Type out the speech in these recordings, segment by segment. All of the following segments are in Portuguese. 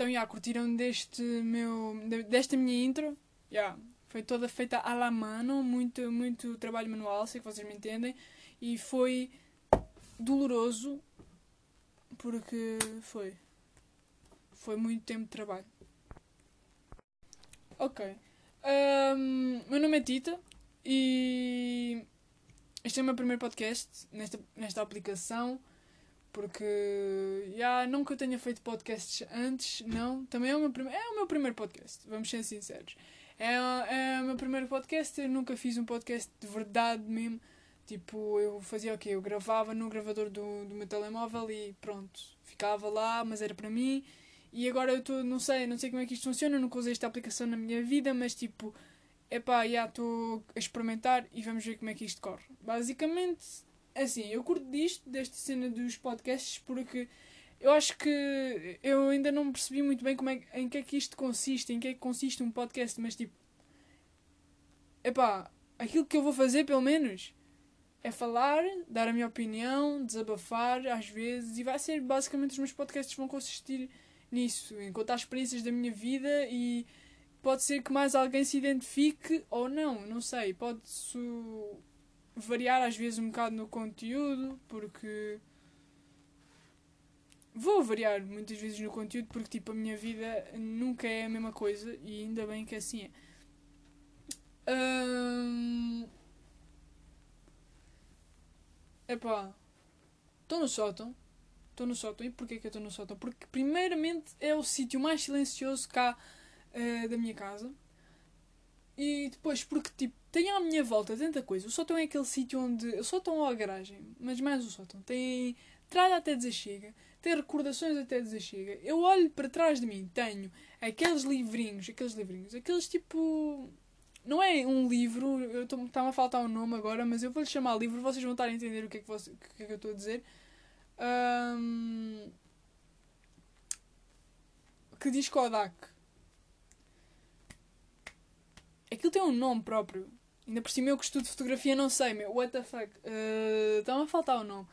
Então, já, curtiram deste meu, desta minha intro? Já, foi toda feita à la mano, muito, muito trabalho manual, sei que vocês me entendem. E foi doloroso, porque foi. Foi muito tempo de trabalho. Ok. Um, meu nome é Tita e este é o meu primeiro podcast nesta, nesta aplicação porque já nunca tenha feito podcasts antes, não. Também é o meu, prim é o meu primeiro podcast, vamos ser sinceros. É, é o meu primeiro podcast, eu nunca fiz um podcast de verdade mesmo. Tipo, eu fazia o quê? Eu gravava no gravador do, do meu telemóvel e pronto, ficava lá, mas era para mim e agora eu estou, não sei, não sei como é que isto funciona, nunca usei esta aplicação na minha vida, mas tipo, epá, já estou a experimentar e vamos ver como é que isto corre. Basicamente, assim, eu curto disto, desta cena dos podcasts, porque eu acho que eu ainda não percebi muito bem como é, em que é que isto consiste, em que é que consiste um podcast, mas tipo, epá, aquilo que eu vou fazer pelo menos é falar, dar a minha opinião, desabafar às vezes, e vai ser basicamente os meus podcasts vão consistir nisso, em contar experiências da minha vida e pode ser que mais alguém se identifique ou não, não sei. Pode variar às vezes um bocado no conteúdo, porque vou variar muitas vezes no conteúdo porque tipo a minha vida nunca é a mesma coisa e ainda bem que assim é. Hum... Epá, estou no sótão estou no sótão. E porquê que eu estou no sótão? Porque, primeiramente, é o sítio mais silencioso cá uh, da minha casa. E depois, porque, tipo, tem à minha volta tanta coisa. O sótão é aquele sítio onde. O sótão ou a garagem, mas mais o sótão. Tem entrada até dizer chega, tem recordações até dizer chega. Eu olho para trás de mim, tenho aqueles livrinhos, aqueles livrinhos, aqueles tipo. Não é um livro, eu está-me a faltar um nome agora, mas eu vou-lhe chamar livro, vocês vão estar a entender o que é que, você, o que, é que eu estou a dizer. Um, que diz Kodak. Aquilo tem um nome próprio. Ainda por cima eu que estudo fotografia não sei, meu. What the fuck? Uh, a faltar o nome.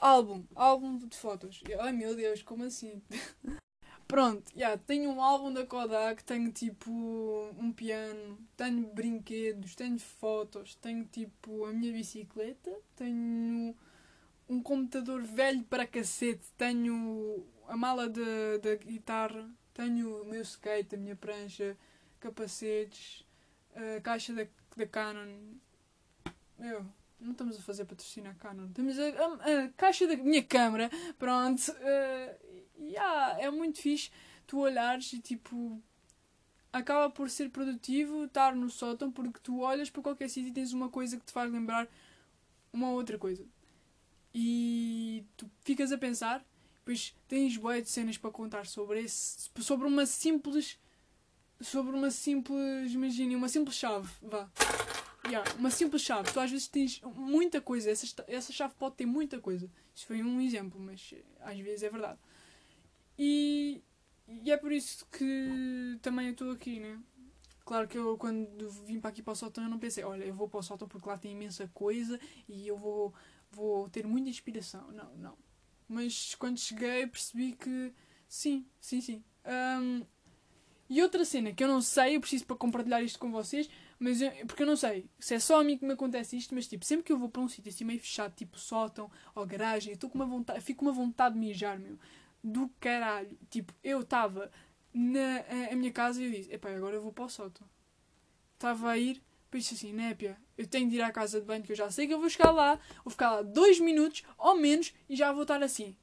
Álbum. Álbum de fotos. Ai meu Deus, como assim? Pronto, yeah, tenho um álbum da Kodak, tenho tipo um piano, tenho brinquedos, tenho fotos, tenho tipo a minha bicicleta, tenho um computador velho para cacete, tenho a mala da guitarra, tenho o meu skate, a minha prancha, capacetes, a caixa da, da Canon. Meu, não estamos a fazer patrocínio à Canon. Temos a, a, a, caixa da minha câmera, pronto. Uh, yeah, é muito fixe tu olhares e tipo. Acaba por ser produtivo estar no sótão porque tu olhas para qualquer sítio e tens uma coisa que te faz lembrar uma outra coisa e tu ficas a pensar, depois tens boas de cenas para contar sobre esse, sobre uma simples, sobre uma simples, imagine, uma simples chave, vá. Yeah, uma simples chave. Tu às vezes tens muita coisa, essa, essa chave pode ter muita coisa. Isso foi um exemplo, mas às vezes é verdade. E, e é por isso que também eu estou aqui, né? Claro que eu, quando vim para aqui para o sótão, eu não pensei, olha, eu vou para o sótão porque lá tem imensa coisa e eu vou vou ter muita inspiração. Não, não. Mas quando cheguei percebi que sim, sim, sim. Um, e outra cena que eu não sei, eu preciso para compartilhar isto com vocês, mas eu, porque eu não sei se é só a mim que me acontece isto, mas tipo, sempre que eu vou para um sítio assim meio fechado, tipo sótão ou garagem, eu estou com uma vontade, fico com uma vontade de mijar, meu, do caralho. Tipo, eu estava na a, a minha casa e eu disse, epá, agora eu vou para o sótão. Estava a ir, Pensei assim, népia, eu tenho de ir à casa de banho que eu já sei que eu vou chegar lá, vou ficar lá dois minutos ou menos e já vou estar assim,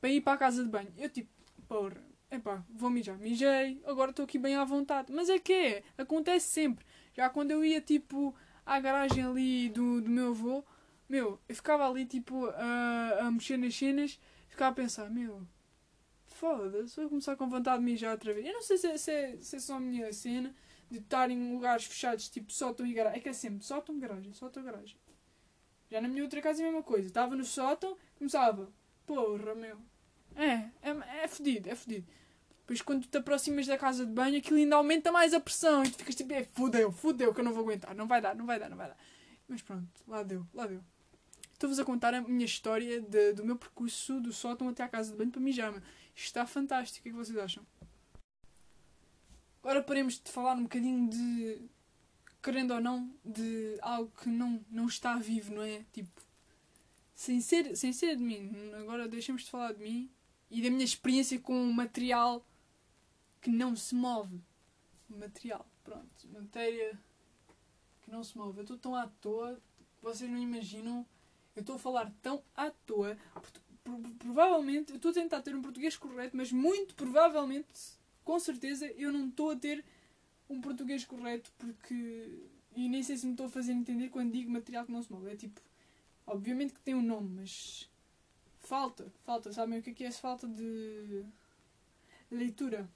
para ir para a casa de banho. Eu tipo, porra, epá, vou mijar. Mijei, agora estou aqui bem à vontade. Mas é que é, acontece sempre. Já quando eu ia tipo à garagem ali do, do meu avô, meu, eu ficava ali tipo a, a mexer nas cenas, ficava a pensar, meu, foda-se, vou começar com vontade de mijar outra vez. Eu não sei se, é, se, é, se é só a minha cena de estar em lugares fechados, tipo sótão e garagem. É que é sempre sótão, garagem, sótão, garagem. Já na minha outra casa é a mesma coisa. Estava no sótão, começava. Porra, meu. É, é, é fedido, é fedido. Depois quando te aproximas da casa de banho, aquilo ainda aumenta mais a pressão. E tu ficas tipo, é, fudeu, fudeu, que eu não vou aguentar. Não vai dar, não vai dar, não vai dar. Mas pronto, lá deu, lá deu. Estou-vos a contar a minha história de, do meu percurso do sótão até à casa de banho para mijar. Isto está fantástico. O que é que vocês acham? Agora paremos de falar um bocadinho de. querendo ou não, de algo que não, não está vivo, não é? Tipo. Sem ser, sem ser de mim. Agora deixemos de falar de mim e da minha experiência com um material que não se move. Material, pronto. Matéria que não se move. Eu estou tão à toa vocês não imaginam. Eu estou a falar tão à toa. Provavelmente, eu estou a tentar ter um português correto, mas muito provavelmente com certeza eu não estou a ter um português correto porque. E nem sei se me estou a fazer entender quando digo material que não se move. É tipo. Obviamente que tem um nome, mas. Falta, falta. Sabem o que é que é essa falta de. leitura?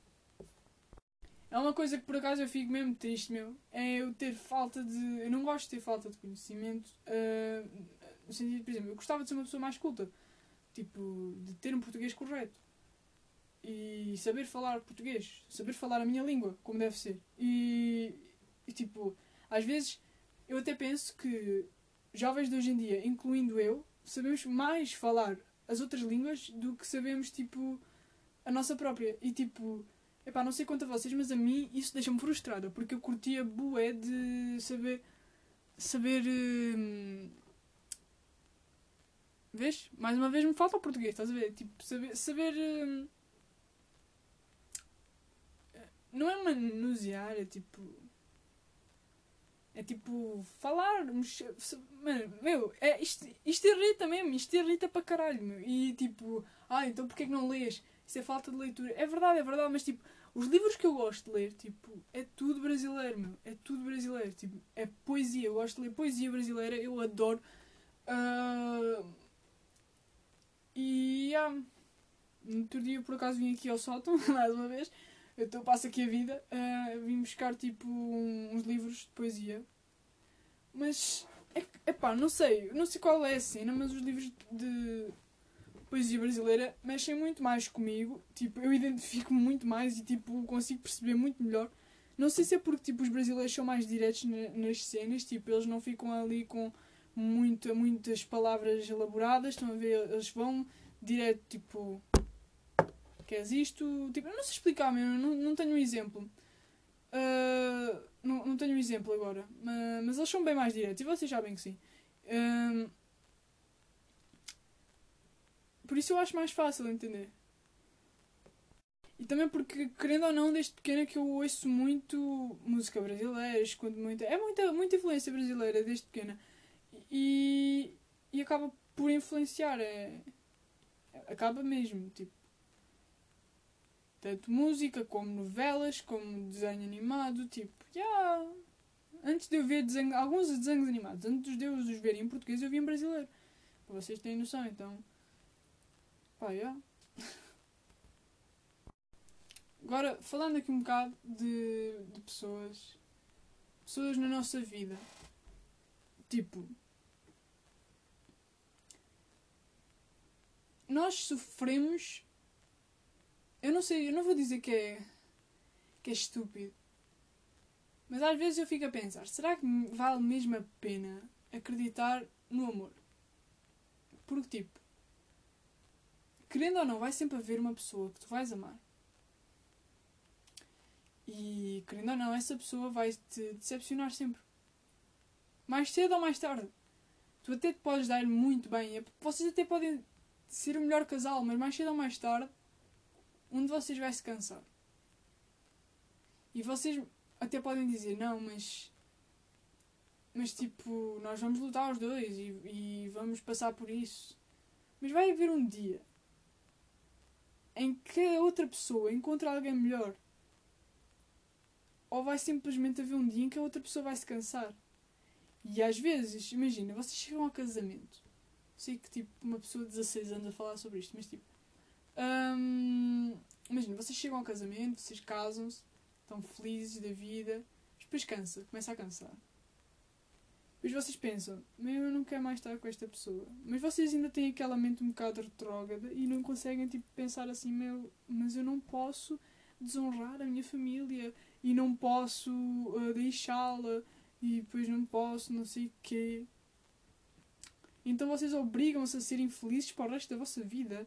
É uma coisa que por acaso eu fico mesmo triste, meu. É eu ter falta de. Eu não gosto de ter falta de conhecimento. Uh, no sentido, por exemplo, eu gostava de ser uma pessoa mais culta. Tipo, de ter um português correto e saber falar português, saber falar a minha língua como deve ser. E, e, tipo, às vezes eu até penso que jovens de hoje em dia, incluindo eu, sabemos mais falar as outras línguas do que sabemos, tipo, a nossa própria. E tipo, epá, não sei quanto a vocês, mas a mim isso deixa-me frustrada, porque eu curtia bué de saber. saber. Hum, vês? Mais uma vez me falta o português, estás a ver? Tipo, saber. saber hum, não é manusear, é tipo. É tipo. Falar. Mano, meu, é, isto, isto irrita mesmo, isto irrita para caralho, meu. E tipo, ah, então porquê que não lês? Isso é falta de leitura. É verdade, é verdade, mas tipo, os livros que eu gosto de ler, tipo, é tudo brasileiro, meu. É tudo brasileiro. Tipo, é poesia. Eu gosto de ler poesia brasileira, eu adoro. Uh... E. Um, no outro dia, por acaso, vim aqui ao sótão, mais uma vez. Então passo aqui a vida. Uh, vim buscar tipo uns livros de poesia. Mas é pá, não sei, não sei qual é a cena, mas os livros de poesia brasileira mexem muito mais comigo. Tipo, eu identifico-me muito mais e tipo consigo perceber muito melhor. Não sei se é porque tipo os brasileiros são mais diretos nas cenas, tipo, eles não ficam ali com muita, muitas palavras elaboradas, estão a ver, eles vão direto, tipo, queres isto? Tipo, eu não sei explicar mesmo, não, não tenho um exemplo. Uh, não, não tenho um exemplo agora, mas, mas eles são bem mais diretos e vocês sabem que sim. Uh, por isso eu acho mais fácil entender. E também porque, querendo ou não, desde pequena que eu ouço muito música brasileira, escuto muita. É muita, muita influência brasileira desde pequena. E, e acaba por influenciar. É, acaba mesmo. Tipo, tanto música, como novelas, como desenho animado, tipo, já. Yeah. Antes de eu ver desenho, alguns desenhos animados, antes de eu os ver em português, eu vi em brasileiro. Vocês terem noção, então. Pá. Yeah. Agora, falando aqui um bocado de, de pessoas. Pessoas na nossa vida. Tipo. Nós sofremos eu não sei, eu não vou dizer que é. que é estúpido. Mas às vezes eu fico a pensar: será que vale mesmo a pena acreditar no amor? Porque, tipo, querendo ou não, vai sempre haver uma pessoa que tu vais amar. E, querendo ou não, essa pessoa vai te decepcionar sempre. Mais cedo ou mais tarde. Tu até te podes dar muito bem. Vocês até podem ser o melhor casal, mas mais cedo ou mais tarde um de vocês vai se cansar. E vocês até podem dizer, não, mas. Mas tipo, nós vamos lutar os dois e, e vamos passar por isso. Mas vai haver um dia em que a outra pessoa encontra alguém melhor. Ou vai simplesmente haver um dia em que a outra pessoa vai se cansar. E às vezes, imagina, vocês chegam ao casamento. Sei que tipo uma pessoa de 16 anos a falar sobre isto, mas tipo, imagina, vocês chegam ao casamento, vocês casam-se, estão felizes da vida, depois cansa, começa a cansar. Depois vocês pensam, meu, eu não quero mais estar com esta pessoa. Mas vocês ainda têm aquela mente um bocado retrógrada e não conseguem tipo, pensar assim, meu, mas eu não posso desonrar a minha família e não posso uh, deixá-la e depois não posso não sei o quê. Então vocês obrigam-se a serem felizes para o resto da vossa vida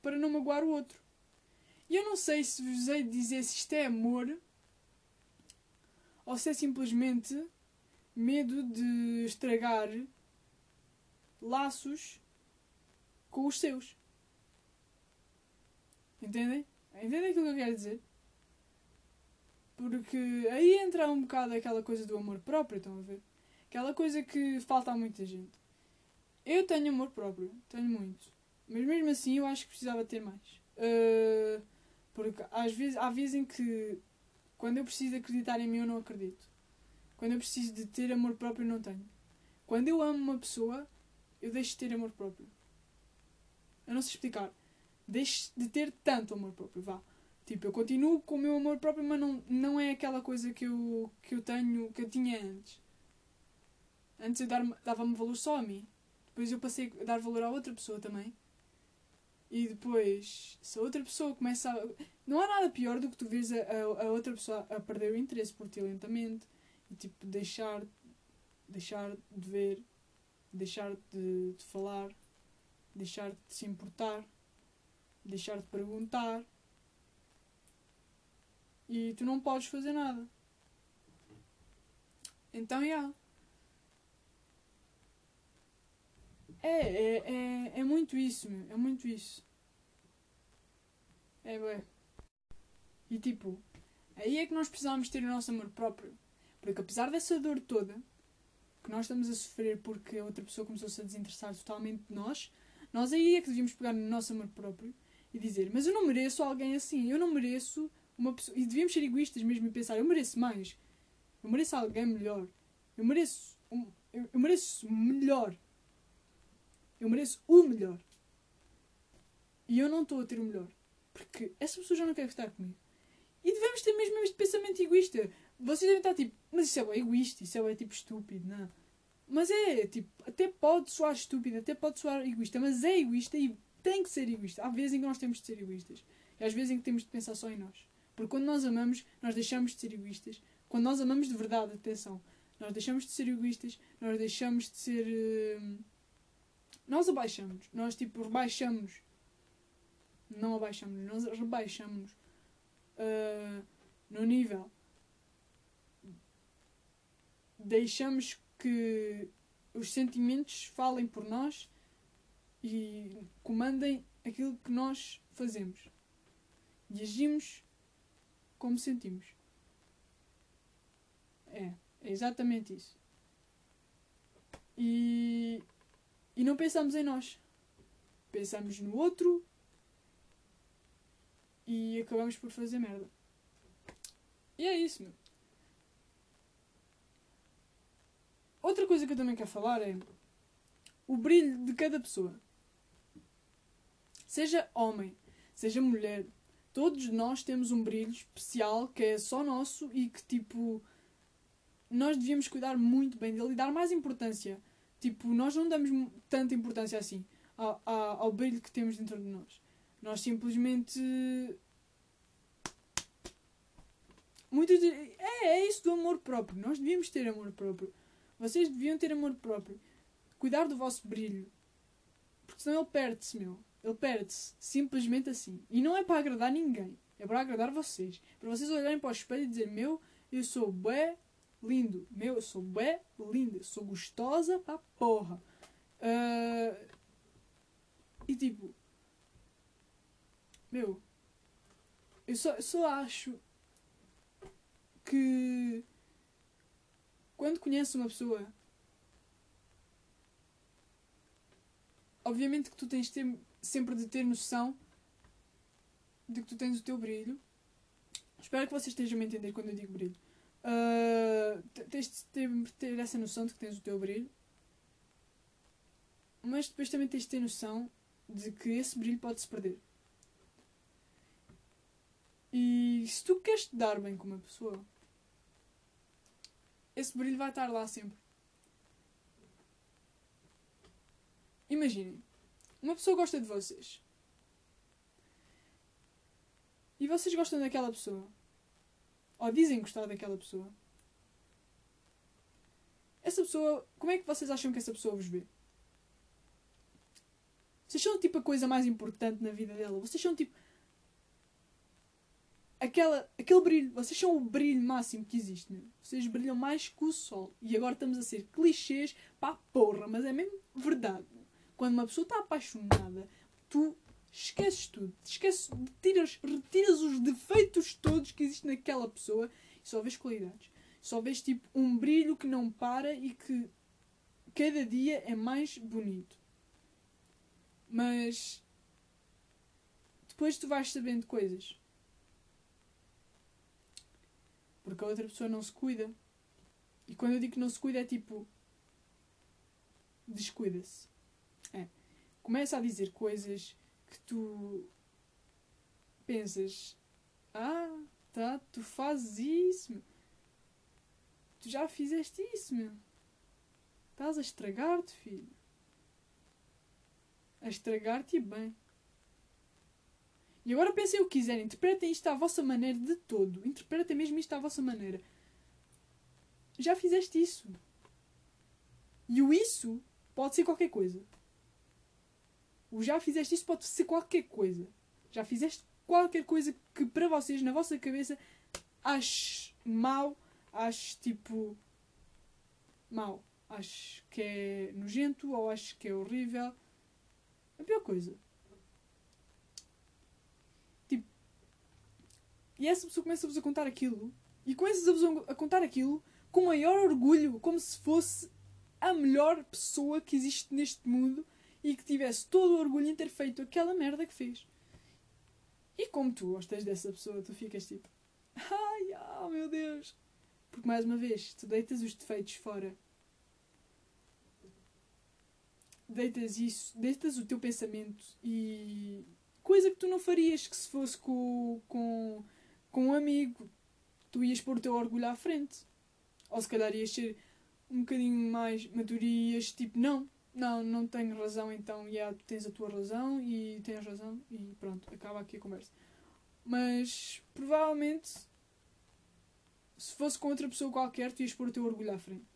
para não magoar o outro. E eu não sei se vos hei de dizer se isto é amor ou se é simplesmente medo de estragar laços com os seus. Entendem? Entendem aquilo que eu quero dizer? Porque aí entra um bocado aquela coisa do amor próprio, estão a ver? Aquela coisa que falta a muita gente. Eu tenho amor próprio, tenho muito. Mas mesmo assim eu acho que precisava ter mais. Uh, porque às vezes, há vezes em que quando eu preciso acreditar em mim eu não acredito. Quando eu preciso de ter amor próprio eu não tenho. Quando eu amo uma pessoa, eu deixo de ter amor próprio. Eu não sei explicar. Deixo de ter tanto amor próprio, vá. Tipo, eu continuo com o meu amor próprio, mas não, não é aquela coisa que eu, que eu tenho, que eu tinha antes. Antes eu dava-me valor só a mim. Depois eu passei a dar valor a outra pessoa também. E depois, se a outra pessoa começa a. Não há nada pior do que tu vês a, a, a outra pessoa a perder o interesse por ti lentamente e tipo deixar, deixar de ver, deixar de, de falar, deixar de se importar, deixar de perguntar e tu não podes fazer nada. Então. Yeah. É, é, é, é muito isso, meu. É muito isso. É, ué. E tipo, aí é que nós precisamos ter o nosso amor próprio. Porque apesar dessa dor toda que nós estamos a sofrer porque a outra pessoa começou-se a desinteressar totalmente de nós, nós aí é que devíamos pegar no nosso amor próprio e dizer: Mas eu não mereço alguém assim, eu não mereço uma pessoa. E devíamos ser egoístas mesmo e pensar: eu mereço mais. Eu mereço alguém melhor. Eu mereço. Um, eu mereço melhor. Eu mereço o melhor. E eu não estou a ter o melhor. Porque essa pessoa já não quer estar comigo. E devemos ter mesmo este pensamento egoísta. Vocês devem estar tipo, mas isso é egoísta, isso é tipo estúpido, não. Mas é, tipo, até pode soar estúpido, até pode soar egoísta, mas é egoísta e tem que ser egoísta. Há vezes em que nós temos de ser egoístas. E às vezes em que temos de pensar só em nós. Porque quando nós amamos, nós deixamos de ser egoístas. Quando nós amamos de verdade, atenção, nós deixamos de ser egoístas, nós deixamos de ser. Uh, nós abaixamos, nós tipo rebaixamos. Não abaixamos, nós rebaixamos uh, no nível. Deixamos que os sentimentos falem por nós e comandem aquilo que nós fazemos. E agimos como sentimos. É, é exatamente isso. E, e não pensamos em nós. Pensamos no outro e acabamos por fazer merda. E é isso, meu. Outra coisa que eu também quero falar é o brilho de cada pessoa. Seja homem, seja mulher, todos nós temos um brilho especial que é só nosso e que, tipo, nós devíamos cuidar muito bem dele e dar mais importância. Tipo, nós não damos tanta importância assim ao, ao, ao brilho que temos dentro de nós. Nós simplesmente. Muitos é, é isso do amor próprio. Nós devíamos ter amor próprio. Vocês deviam ter amor próprio. Cuidar do vosso brilho. Porque senão ele perde-se, meu. Ele perde-se simplesmente assim. E não é para agradar ninguém. É para agradar vocês. Para vocês olharem para o espelho e dizer: Meu, eu sou bué lindo. Meu, eu sou bué linda. Sou gostosa pra porra. Uh... E tipo. Meu. Eu só, eu só acho que. Quando conheces uma pessoa. Obviamente que tu tens de ter sempre de ter noção de que tu tens o teu brilho. Espero que vocês estejam a entender quando eu digo brilho. Uh, tens de ter, ter essa noção de que tens o teu brilho. Mas depois também tens de ter noção de que esse brilho pode se perder. E se tu queres te dar bem com uma pessoa, esse brilho vai estar lá sempre. Imaginem, uma pessoa gosta de vocês. E vocês gostam daquela pessoa. Ou dizem gostar daquela pessoa. Essa pessoa. Como é que vocês acham que essa pessoa vos vê? Vocês são tipo a coisa mais importante na vida dela. Vocês são tipo. aquela, aquele brilho. Vocês são o brilho máximo que existe, meu. Vocês brilham mais que o sol. E agora estamos a ser clichês pá, porra, mas é mesmo verdade. Quando uma pessoa está apaixonada, tu esqueces tudo. Esqueces, retiras, retiras os defeitos todos que existem naquela pessoa e só vês qualidades. Só vês tipo um brilho que não para e que cada dia é mais bonito. Mas depois tu vais sabendo coisas. Porque a outra pessoa não se cuida. E quando eu digo que não se cuida é tipo. Descuida-se. É. Começa a dizer coisas que tu pensas. Ah, tá, tu fazes isso. Tu já fizeste isso, meu. Estás a estragar-te, filho. A estragar-te bem. E agora pensem o que quiserem. Interpretem isto à vossa maneira de todo. Interpretem mesmo isto à vossa maneira. Já fizeste isso. E o isso pode ser qualquer coisa. Já fizeste isso pode ser qualquer coisa. Já fizeste qualquer coisa que para vocês, na vossa cabeça, acho mau, acho tipo. mau. Acho que é nojento ou acho que é horrível. A pior coisa. Tipo. E essa pessoa começa-vos a contar aquilo. E começas a, a contar aquilo com maior orgulho, como se fosse a melhor pessoa que existe neste mundo e que tivesse todo o orgulho em ter feito aquela merda que fez. E como tu gostas dessa pessoa, tu ficas tipo, ai, oh meu Deus. Porque mais uma vez, tu deitas os defeitos fora. Deitas isso, deitas o teu pensamento e coisa que tu não farias que se fosse com, com, com um amigo. Tu ias pôr o teu orgulho à frente. Ou se calhar ias ser um bocadinho mais maduro e ias tipo, não, não, não tenho razão, então, yeah, tens a tua razão e tens razão e pronto, acaba aqui a conversa. Mas provavelmente se fosse com outra pessoa qualquer, tu ias pôr o teu orgulho à frente.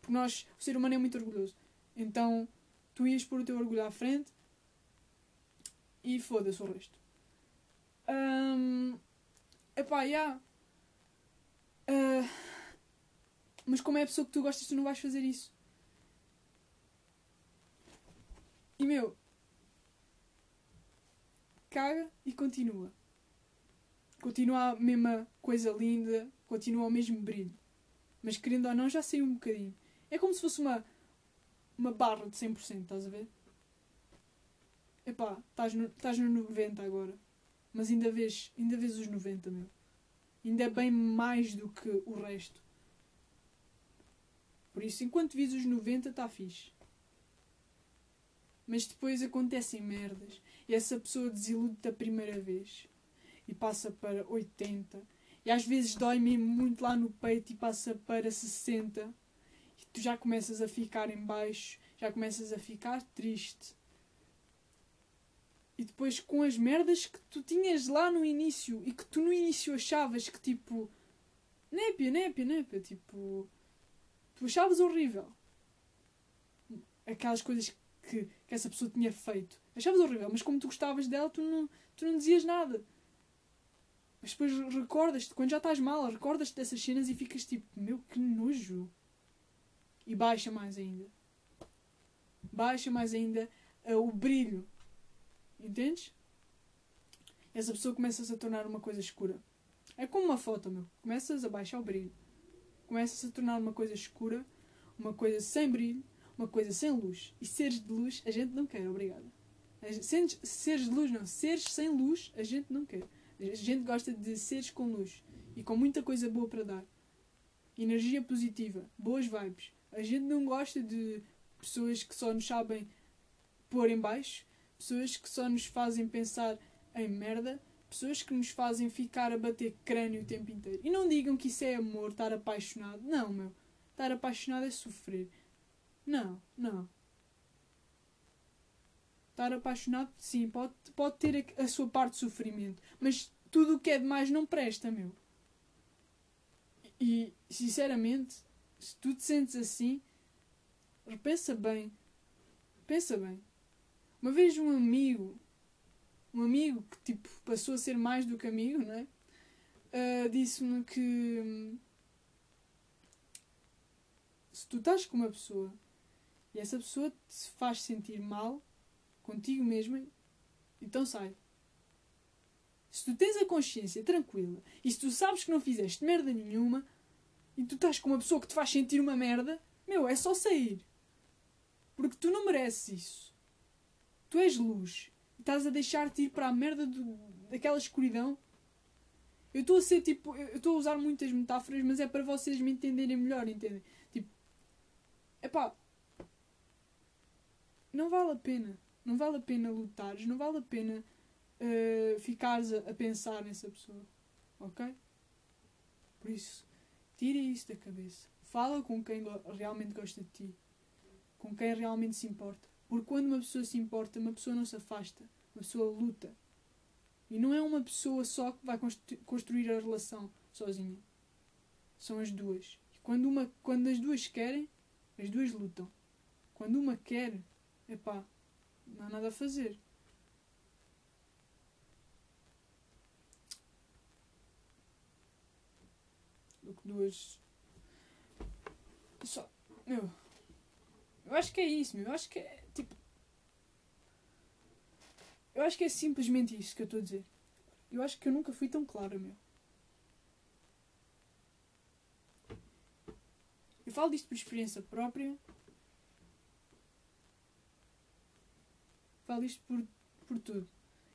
Porque nós, o ser humano é muito orgulhoso. Então, tu ias pôr o teu orgulho à frente e foda-se o resto. Um, epá, já. Yeah. Uh, mas como é a pessoa que tu gostas, tu não vais fazer isso. E meu, caga e continua. Continua a mesma coisa linda, continua o mesmo brilho. Mas querendo ou não, já saiu um bocadinho. É como se fosse uma, uma barra de 100%, estás a ver? Epá, estás no, estás no 90 agora. Mas ainda vês, ainda vês os 90, meu. Ainda é bem mais do que o resto. Por isso, enquanto vis os 90, está fixe. Mas depois acontecem merdas. E essa pessoa desilude-te a primeira vez. E passa para 80. E às vezes dói mesmo muito lá no peito e passa para 60. E tu já começas a ficar em baixo. Já começas a ficar triste. E depois com as merdas que tu tinhas lá no início e que tu no início achavas que tipo. Népia, népia, népia. Tipo. Tu achavas horrível. Aquelas coisas que, que essa pessoa tinha feito. Achavas horrível, mas como tu gostavas dela, tu não, tu não dizias nada. Mas depois recordas-te, quando já estás mal, recordas-te dessas cenas e ficas tipo, meu, que nojo. E baixa mais ainda. Baixa mais ainda uh, o brilho. Entendes? Essa pessoa começa-se a tornar uma coisa escura. É como uma foto, meu. Começas a baixar o brilho. Começa-se a tornar uma coisa escura, uma coisa sem brilho, uma coisa sem luz. E seres de luz a gente não quer, obrigada. Seres, seres de luz não, seres sem luz a gente não quer. A gente gosta de seres com luz e com muita coisa boa para dar. Energia positiva, boas vibes. A gente não gosta de pessoas que só nos sabem pôr em baixo, pessoas que só nos fazem pensar em merda, pessoas que nos fazem ficar a bater crânio o tempo inteiro. E não digam que isso é amor, estar apaixonado. Não, meu. Estar apaixonado é sofrer. Não, não. Estar apaixonado, sim, pode, pode ter a, a sua parte de sofrimento. Mas tudo o que é demais não presta, meu. E, sinceramente, se tu te sentes assim, repensa bem. Pensa bem. Uma vez um amigo, um amigo que tipo passou a ser mais do que amigo, não é? uh, disse-me que hum, se tu estás com uma pessoa e essa pessoa te faz sentir mal contigo mesma, então sai. Se tu tens a consciência tranquila e se tu sabes que não fizeste merda nenhuma e tu estás com uma pessoa que te faz sentir uma merda, meu, é só sair. Porque tu não mereces isso. Tu és luz. E estás a deixar-te ir para a merda do, daquela escuridão. Eu estou a ser tipo. Eu estou a usar muitas metáforas, mas é para vocês me entenderem melhor, entendem? Tipo. Epá. Não vale a pena. Não vale a pena lutares, não vale a pena uh, ficares a, a pensar nessa pessoa. Ok? Por isso, tira isso da cabeça. Fala com quem realmente gosta de ti. Com quem realmente se importa. Porque quando uma pessoa se importa, uma pessoa não se afasta. Uma pessoa luta. E não é uma pessoa só que vai construir a relação sozinha. São as duas. E quando, uma, quando as duas querem, as duas lutam. Quando uma quer, epá, não há nada a fazer. Do que duas. Só. Meu. Eu acho que é isso, meu. Eu acho que é. Tipo. Eu acho que é simplesmente isso que eu estou a dizer. Eu acho que eu nunca fui tão clara, meu. Eu falo disto por experiência própria. Falo isto por, por tudo.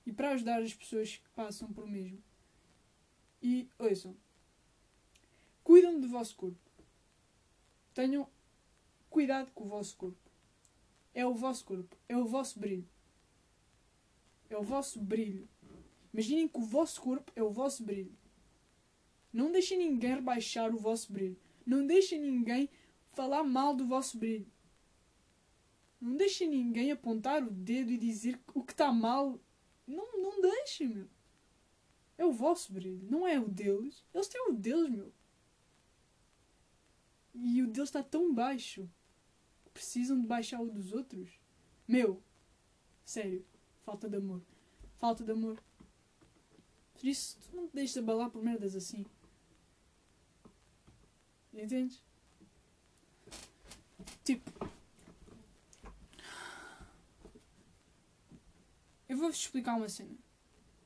E para ajudar as pessoas que passam por mesmo. E ouçam. Cuidam do vosso corpo. Tenham cuidado com o vosso corpo. É o vosso corpo. É o vosso brilho. É o vosso brilho. Imaginem que o vosso corpo é o vosso brilho. Não deixem ninguém rebaixar o vosso brilho. Não deixem ninguém falar mal do vosso brilho. Não deixem ninguém apontar o dedo e dizer o que está mal. Não, não deixem, meu. É o vosso brilho, não é o deles. Eles têm o deles, meu. E o deles está tão baixo. Precisam de baixar o dos outros. Meu, sério, falta de amor. Falta de amor. Por isso, tu não te deixes abalar por merdas assim. Entendes? Tipo. Eu vou-vos explicar uma cena.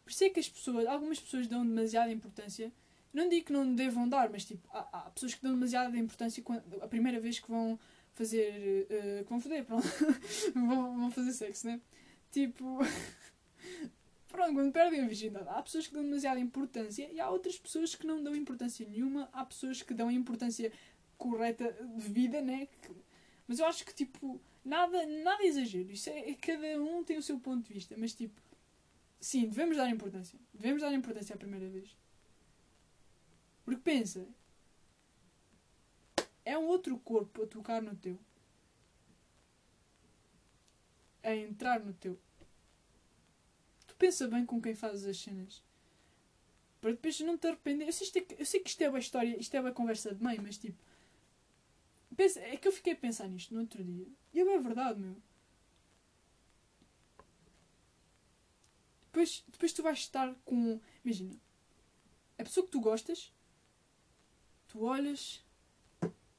Por isso é que as pessoas, algumas pessoas dão demasiada importância. Não digo que não devam dar, mas tipo, há, há pessoas que dão demasiada importância quando, a primeira vez que vão fazer. Uh, que vão foder, pronto. vão, vão fazer sexo, né? Tipo. Pronto, quando perdem a virgindade, há pessoas que dão demasiada importância e há outras pessoas que não dão importância nenhuma. Há pessoas que dão a importância correta de vida, né? Que, mas eu acho que, tipo, nada, nada exagero. Isso é, é, cada um tem o seu ponto de vista, mas, tipo, sim, devemos dar importância. Devemos dar importância à primeira vez. Porque pensa, é um outro corpo a tocar no teu, a entrar no teu pensa bem com quem fazes as cenas. Para depois não te arrepender. Eu sei, isto é, eu sei que isto é uma história, isto é uma conversa de mãe, mas tipo. É que eu fiquei a pensar nisto no outro dia. E é verdade, meu. Depois, depois tu vais estar com. Imagina. A pessoa que tu gostas. Tu olhas.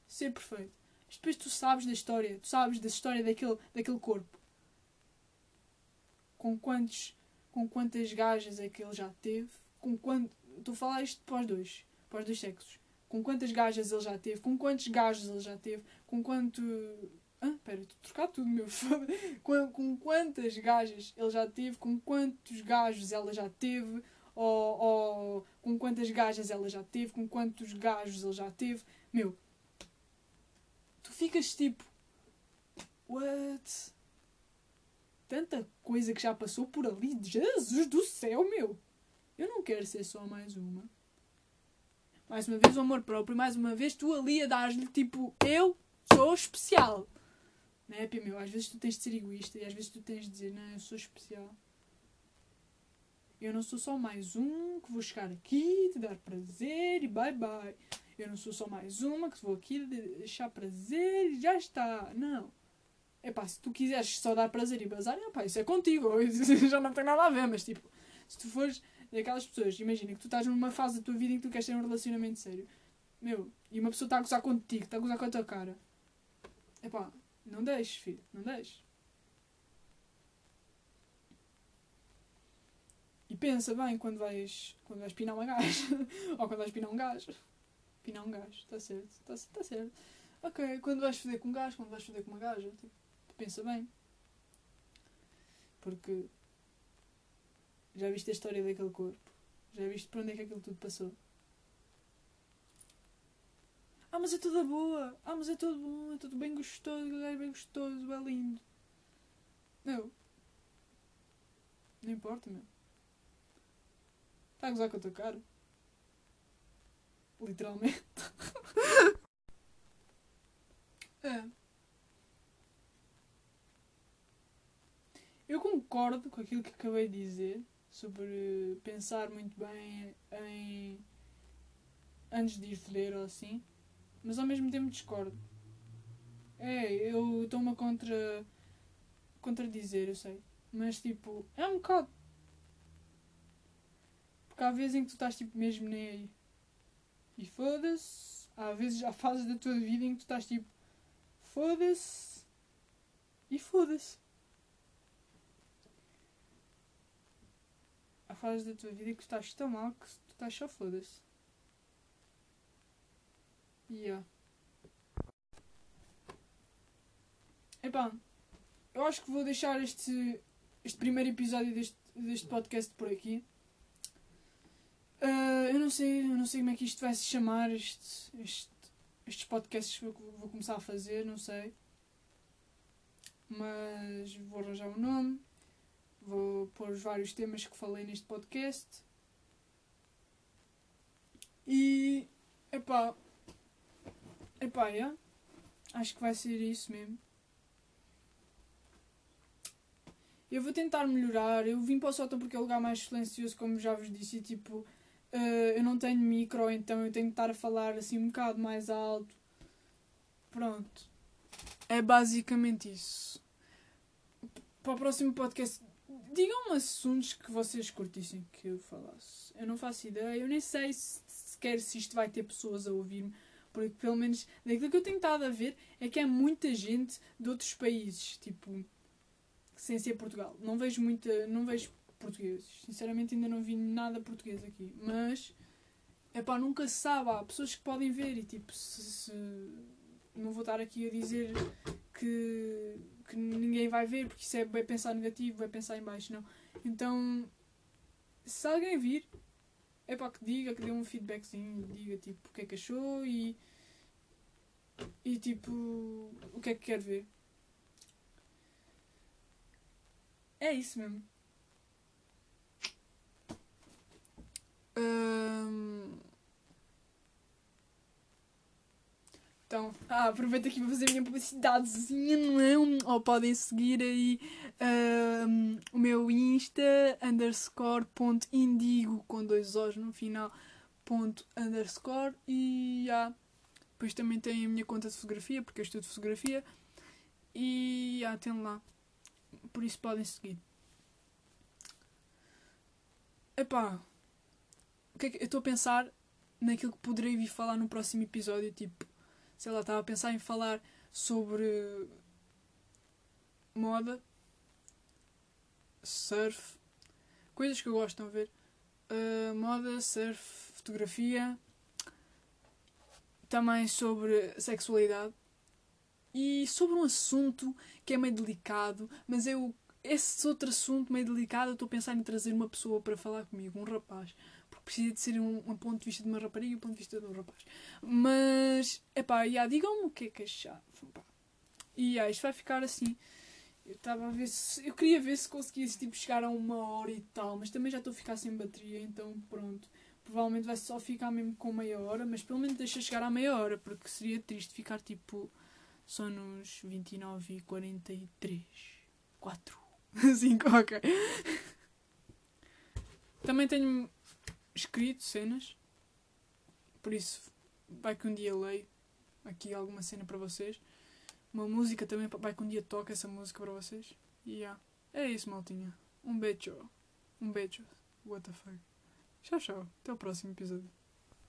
Ser perfeito. Mas depois tu sabes da história. Tu sabes da história daquele, daquele corpo. Com quantos com quantas gajas é que ele já teve, com quanto. Estou a falar isto para os dois, para os dois sexos. Com quantas gajas ele já teve, com quantos gajos ele já teve, com quanto. Ah, pera, estou a trocar tudo, meu foda. Com, com quantas gajas ele já teve, com quantos gajos ela já teve, ou, ou com quantas gajas ela já teve, com quantos gajos ele já teve. Meu, tu ficas tipo. What? tanta coisa que já passou por ali. Jesus do céu, meu! Eu não quero ser só mais uma. Mais uma vez o amor próprio, mais uma vez tu ali a dar-lhe tipo, eu sou especial. Não é, meu? Às vezes tu tens de ser egoísta e às vezes tu tens de dizer, não, eu sou especial. Eu não sou só mais um que vou chegar aqui, te dar prazer e bye bye. Eu não sou só mais uma que vou aqui deixar prazer e já está. Não. É pá, se tu quiseres só dar prazer e bazar, é pá, isso é contigo. Já não tem nada a ver, mas tipo, Se tu fores daquelas pessoas, imagina que tu estás numa fase da tua vida em que tu queres ter um relacionamento sério. Meu, e uma pessoa está a gozar contigo, está a gozar com a tua cara. Epá, não deixes, filho, não deixes. E pensa bem quando vais, quando vais pinar uma gaja. Ou quando vais pinar um gajo. Pinar um gajo, está certo, está tá certo. Ok, quando vais foder com um gajo, quando vais foder com uma gaja, tipo, pensa bem. Porque já viste a história daquele corpo. Já viste para onde é que aquilo tudo passou. Ah, mas é toda boa. Ah, mas é tudo bom. É tudo bem gostoso. É bem gostoso. É lindo. Não. Não importa, meu. Está a gozar com a tua cara. Literalmente. é. Eu concordo com aquilo que acabei de dizer sobre pensar muito bem em antes de ir ler ou assim, mas ao mesmo tempo discordo. É, eu estou-me a contra contradizer, eu sei, mas tipo, é um bocado porque há vezes em que tu estás tipo mesmo nem aí. E foda-se. Há vezes, há fases da tua vida em que tu estás tipo foda-se. E foda-se. Há fases da tua vida que tu estás tão mal que tu estás só foda-se. Yeah. Epá, eu acho que vou deixar este, este primeiro episódio deste, deste podcast por aqui. Uh, eu não sei, eu não sei como é que isto vai se chamar, este, este, estes podcasts que vou, vou começar a fazer, não sei. Mas vou arranjar um nome, vou pôr os vários temas que falei neste podcast. E epá, epá, yeah. acho que vai ser isso mesmo. Eu vou tentar melhorar. Eu vim para o sótão porque é o lugar mais silencioso, como já vos disse, e tipo, Uh, eu não tenho micro, então eu tenho que estar a falar assim um bocado mais alto. Pronto. É basicamente isso. Para o próximo podcast, digam assuntos que vocês curtissem que eu falasse. Eu não faço ideia, eu nem sei se, sequer se isto vai ter pessoas a ouvir-me, porque pelo menos daquilo que eu tenho estado a ver é que é muita gente de outros países, tipo, sem ser Portugal. Não vejo muita, não vejo portugueses. Sinceramente ainda não vi nada português aqui. Mas é pá, nunca se sabe. Há pessoas que podem ver e tipo, se, se, não vou estar aqui a dizer que, que ninguém vai ver, porque isso é vai pensar negativo, vai pensar em baixo, não. Então, se alguém vir, é pá, que diga, que dê um feedbackzinho, diga tipo o que é que achou e. E tipo, o que é que quer ver. É isso mesmo. Então, ah, aproveito aqui para fazer a minha publicidadezinha, não é? Ou podem seguir aí o meu Insta, underscore, ponto indigo, com dois O's no final, ponto underscore, e ah, depois também tem a minha conta de fotografia, porque eu estudo fotografia, e ah, tem lá. Por isso podem seguir. Epá, o que é que eu estou a pensar naquilo que poderei vir falar no próximo episódio, tipo, sei lá, estava a pensar em falar sobre moda, surf, coisas que eu gosto, de ver? Uh, moda, surf, fotografia, também sobre sexualidade e sobre um assunto que é meio delicado, mas eu esse outro assunto meio delicado estou a pensar em trazer uma pessoa para falar comigo, um rapaz precisa de ser um, um ponto de vista de uma rapariga e um ponto de vista de um rapaz. Mas, é pá, yeah, digam-me o que é que acharam. E yeah, isto vai ficar assim. Eu estava a ver se. Eu queria ver se conseguisse tipo, chegar a uma hora e tal, mas também já estou a ficar sem bateria, então pronto. Provavelmente vai só ficar mesmo com meia hora, mas pelo menos deixa chegar à meia hora, porque seria triste ficar tipo só nos 29 e 43. 4. 5, ok. Também tenho escrito cenas. Por isso, vai que um dia leio aqui alguma cena para vocês. Uma música também, vai que um dia toca essa música para vocês. E yeah. é isso, maltinha. Um beijo. Um beijo. What the fuck. Tchau, tchau. Até o próximo episódio.